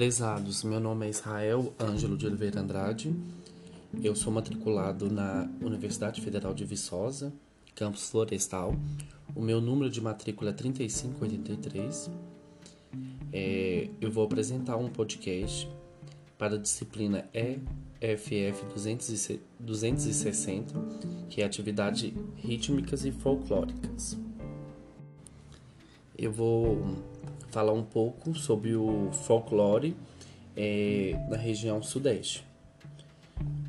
Prezados, meu nome é Israel Ângelo de Oliveira Andrade. Eu sou matriculado na Universidade Federal de Viçosa, campus Florestal. O meu número de matrícula é 3583. É, eu vou apresentar um podcast para a disciplina EFF 260, que é atividade rítmicas e folclóricas. Eu vou falar um pouco sobre o folclore é, na região sudeste.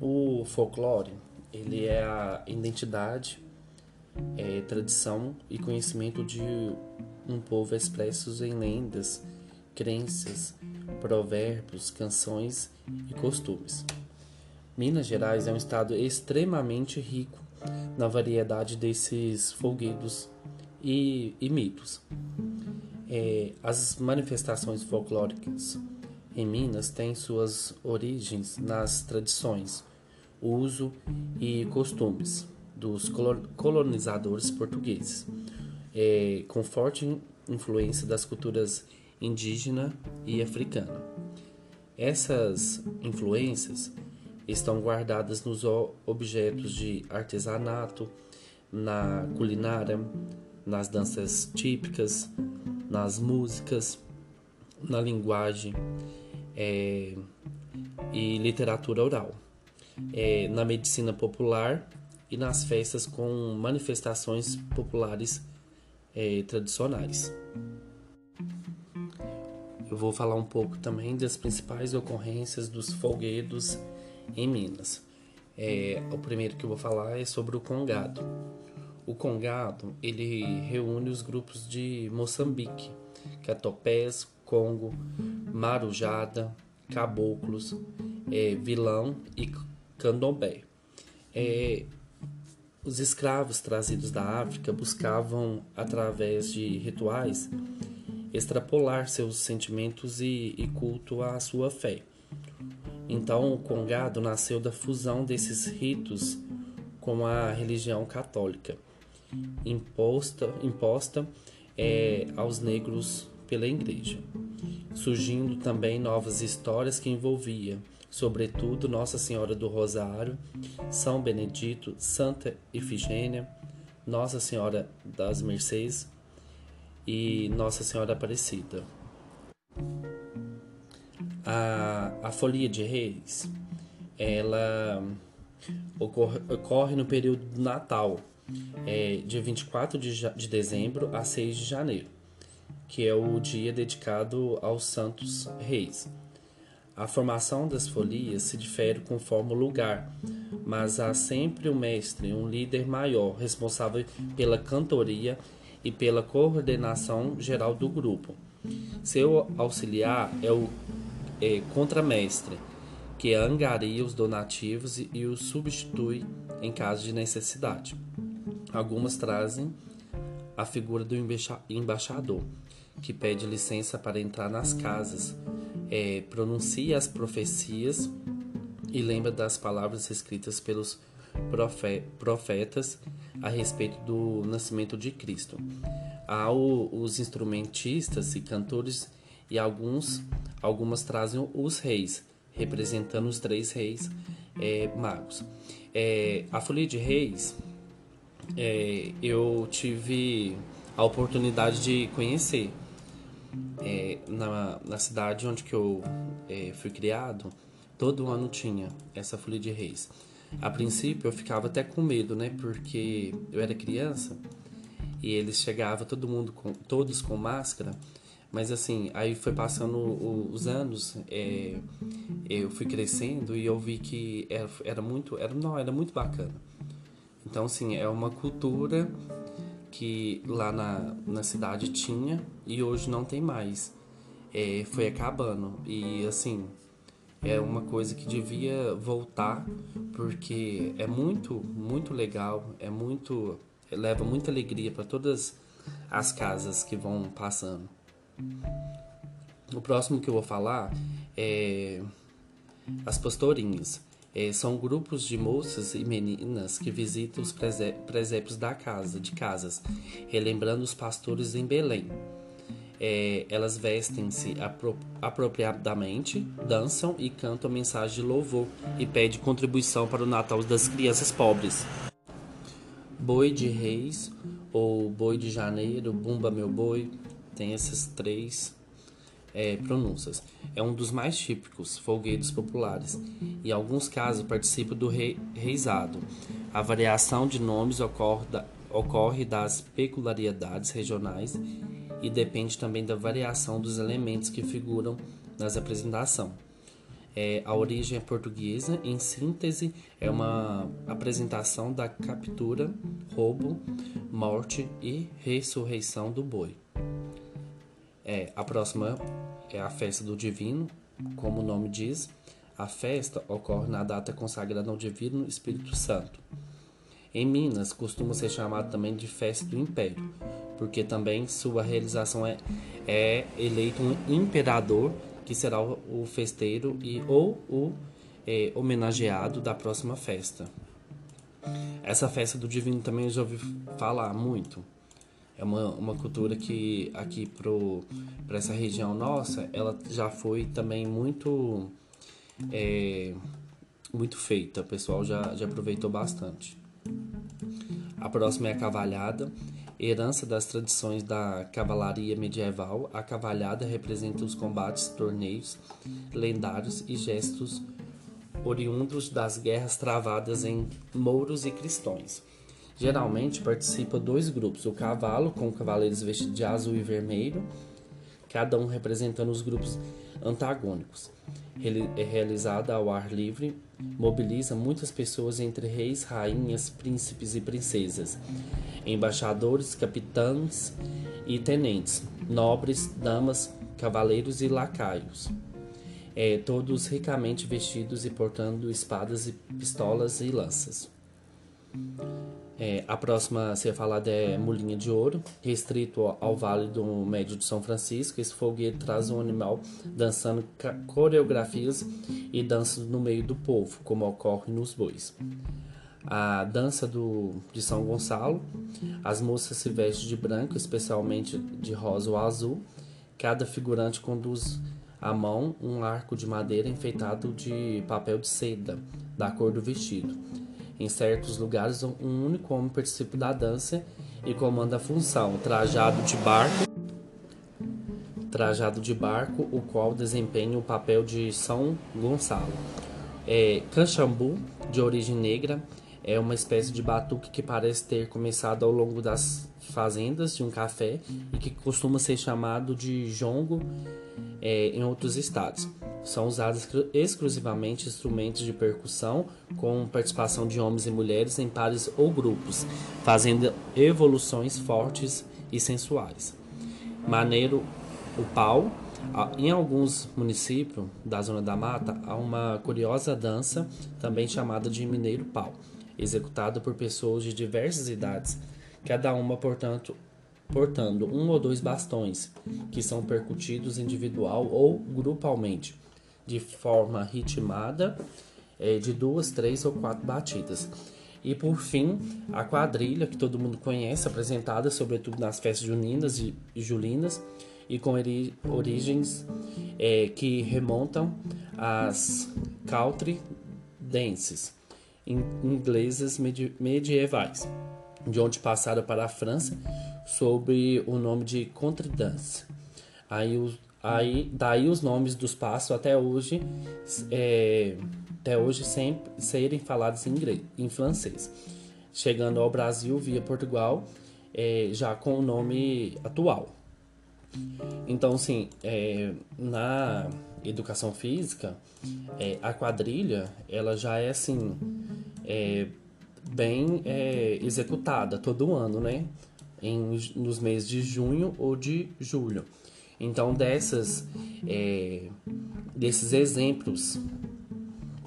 O folclore ele é a identidade, é, tradição e conhecimento de um povo expressos em lendas, crenças, provérbios, canções e costumes. Minas Gerais é um estado extremamente rico na variedade desses folguedos e, e mitos. É, as manifestações folclóricas em Minas têm suas origens nas tradições, uso e costumes dos colonizadores portugueses, é, com forte influência das culturas indígena e africana. Essas influências estão guardadas nos objetos de artesanato, na culinária, nas danças típicas, nas músicas, na linguagem é, e literatura oral, é, na medicina popular e nas festas com manifestações populares é, tradicionais. Eu vou falar um pouco também das principais ocorrências dos folguedos em Minas. É, o primeiro que eu vou falar é sobre o congado. O Congado ele reúne os grupos de Moçambique, que é Congo, Marujada, Caboclos, é, Vilão e Candomblé. É, os escravos trazidos da África buscavam, através de rituais, extrapolar seus sentimentos e, e culto à sua fé. Então, o Congado nasceu da fusão desses ritos com a religião católica imposta, imposta é, aos negros pela igreja, surgindo também novas histórias que envolvia, sobretudo Nossa Senhora do Rosário, São Benedito, Santa Efigênia, Nossa Senhora das Mercês e Nossa Senhora Aparecida. A, a Folia de Reis, ela ocorre, ocorre no período do Natal, é, dia 24 de, de dezembro a 6 de janeiro, que é o dia dedicado aos Santos Reis. A formação das folias se difere conforme o lugar, mas há sempre um mestre, um líder maior, responsável pela cantoria e pela coordenação geral do grupo. Seu auxiliar é o é, contramestre, que angaria os donativos e, e os substitui em caso de necessidade. Algumas trazem a figura do embaixador, que pede licença para entrar nas casas, é, pronuncia as profecias e lembra das palavras escritas pelos profetas a respeito do nascimento de Cristo. Há os instrumentistas e cantores e alguns algumas trazem os reis, representando os três reis é, magos. É, a folia de reis é, eu tive a oportunidade de conhecer é, na, na cidade onde que eu é, fui criado, todo ano tinha essa folia de reis. A princípio eu ficava até com medo, né? Porque eu era criança e eles chegavam todo mundo com todos com máscara. Mas assim, aí foi passando os anos, é, eu fui crescendo e eu vi que era, era muito, era não, era muito bacana. Então, assim, é uma cultura que lá na, na cidade tinha e hoje não tem mais. É, foi acabando. E, assim, é uma coisa que devia voltar porque é muito, muito legal, é muito. leva muita alegria para todas as casas que vão passando. O próximo que eu vou falar é as pastorinhas. É, são grupos de moças e meninas que visitam os presépios da casa, de casas, relembrando os pastores em Belém. é, elas vestem-se apro apropriadamente, dançam e cantam mensagem de louvor e pede contribuição para o Natal das crianças pobres. Boi de Reis ou Boi de Janeiro, Bumba Meu Boi, tem essas três é, pronúncias. É um dos mais típicos folguedos populares em alguns casos, participa do rei, reizado. A variação de nomes ocorre, da, ocorre das peculiaridades regionais e depende também da variação dos elementos que figuram nas apresentação. É, a origem é portuguesa, em síntese, é uma apresentação da captura, roubo, morte e ressurreição do boi. É, a próxima é a festa do divino, como o nome diz, a festa ocorre na data consagrada ao Divino Espírito Santo. Em Minas, costuma ser chamado também de festa do Império, porque também sua realização é, é eleito um imperador que será o, festeiro e ou o é, homenageado da próxima festa. Essa festa do divino também eu já ouvi falar muito. É uma, uma cultura que aqui para essa região nossa, ela já foi também muito é, muito feita. O pessoal já, já aproveitou bastante. A próxima é a cavalhada. Herança das tradições da cavalaria medieval, a cavalhada representa os combates, torneios lendários e gestos oriundos das guerras travadas em mouros e cristões. Geralmente participa dois grupos: o cavalo, com cavaleiros vestidos de azul e vermelho, cada um representando os grupos antagônicos. É realizada ao ar livre, mobiliza muitas pessoas entre reis, rainhas, príncipes e princesas embaixadores, capitães e tenentes, nobres, damas, cavaleiros e lacaios, é, todos ricamente vestidos e portando espadas e pistolas e lanças. É, a próxima a ser falada é Molinha de Ouro, restrito ao Vale do Médio de São Francisco. Esse foguete traz um animal dançando coreografias e danças no meio do povo, como ocorre nos bois a dança do, de São Gonçalo. As moças se vestem de branco, especialmente de rosa ou azul. Cada figurante conduz à mão um arco de madeira enfeitado de papel de seda, da cor do vestido. Em certos lugares, um único homem participa da dança e comanda a função, trajado de barco, trajado de barco, o qual desempenha o papel de São Gonçalo. É, Canchambu, de origem negra, é uma espécie de batuque que parece ter começado ao longo das fazendas de um café e que costuma ser chamado de jongo é, em outros estados. São usados exclusivamente instrumentos de percussão com participação de homens e mulheres em pares ou grupos, fazendo evoluções fortes e sensuais. Maneiro o pau. Em alguns municípios da Zona da Mata há uma curiosa dança, também chamada de Mineiro Pau executado por pessoas de diversas idades, cada uma, portanto, portando um ou dois bastões, que são percutidos individual ou grupalmente, de forma ritmada, é, de duas, três ou quatro batidas. E por fim, a quadrilha, que todo mundo conhece, apresentada sobretudo nas festas juninas e julinas, e com origens é, que remontam às country dances inglesas medievais, de onde passaram para a França sob o nome de contredance. Aí, aí daí os nomes dos passos até hoje é, até hoje sempre serem falados em, inglês, em francês, chegando ao Brasil via Portugal é, já com o nome atual. Então, sim, é, na educação física, é, a quadrilha ela já é assim é, bem é, executada todo ano, né? Em, nos meses de junho ou de julho. Então dessas é, desses exemplos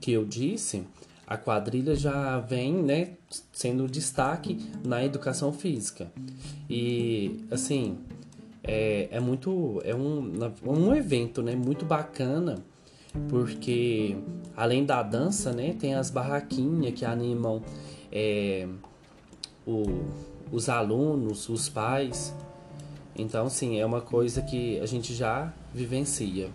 que eu disse, a quadrilha já vem, né, sendo destaque na educação física. E assim, é, é muito é um, um evento né muito bacana porque além da dança né tem as barraquinhas que animam é, o, os alunos os pais Então, sim, é uma coisa que a gente já vivencia.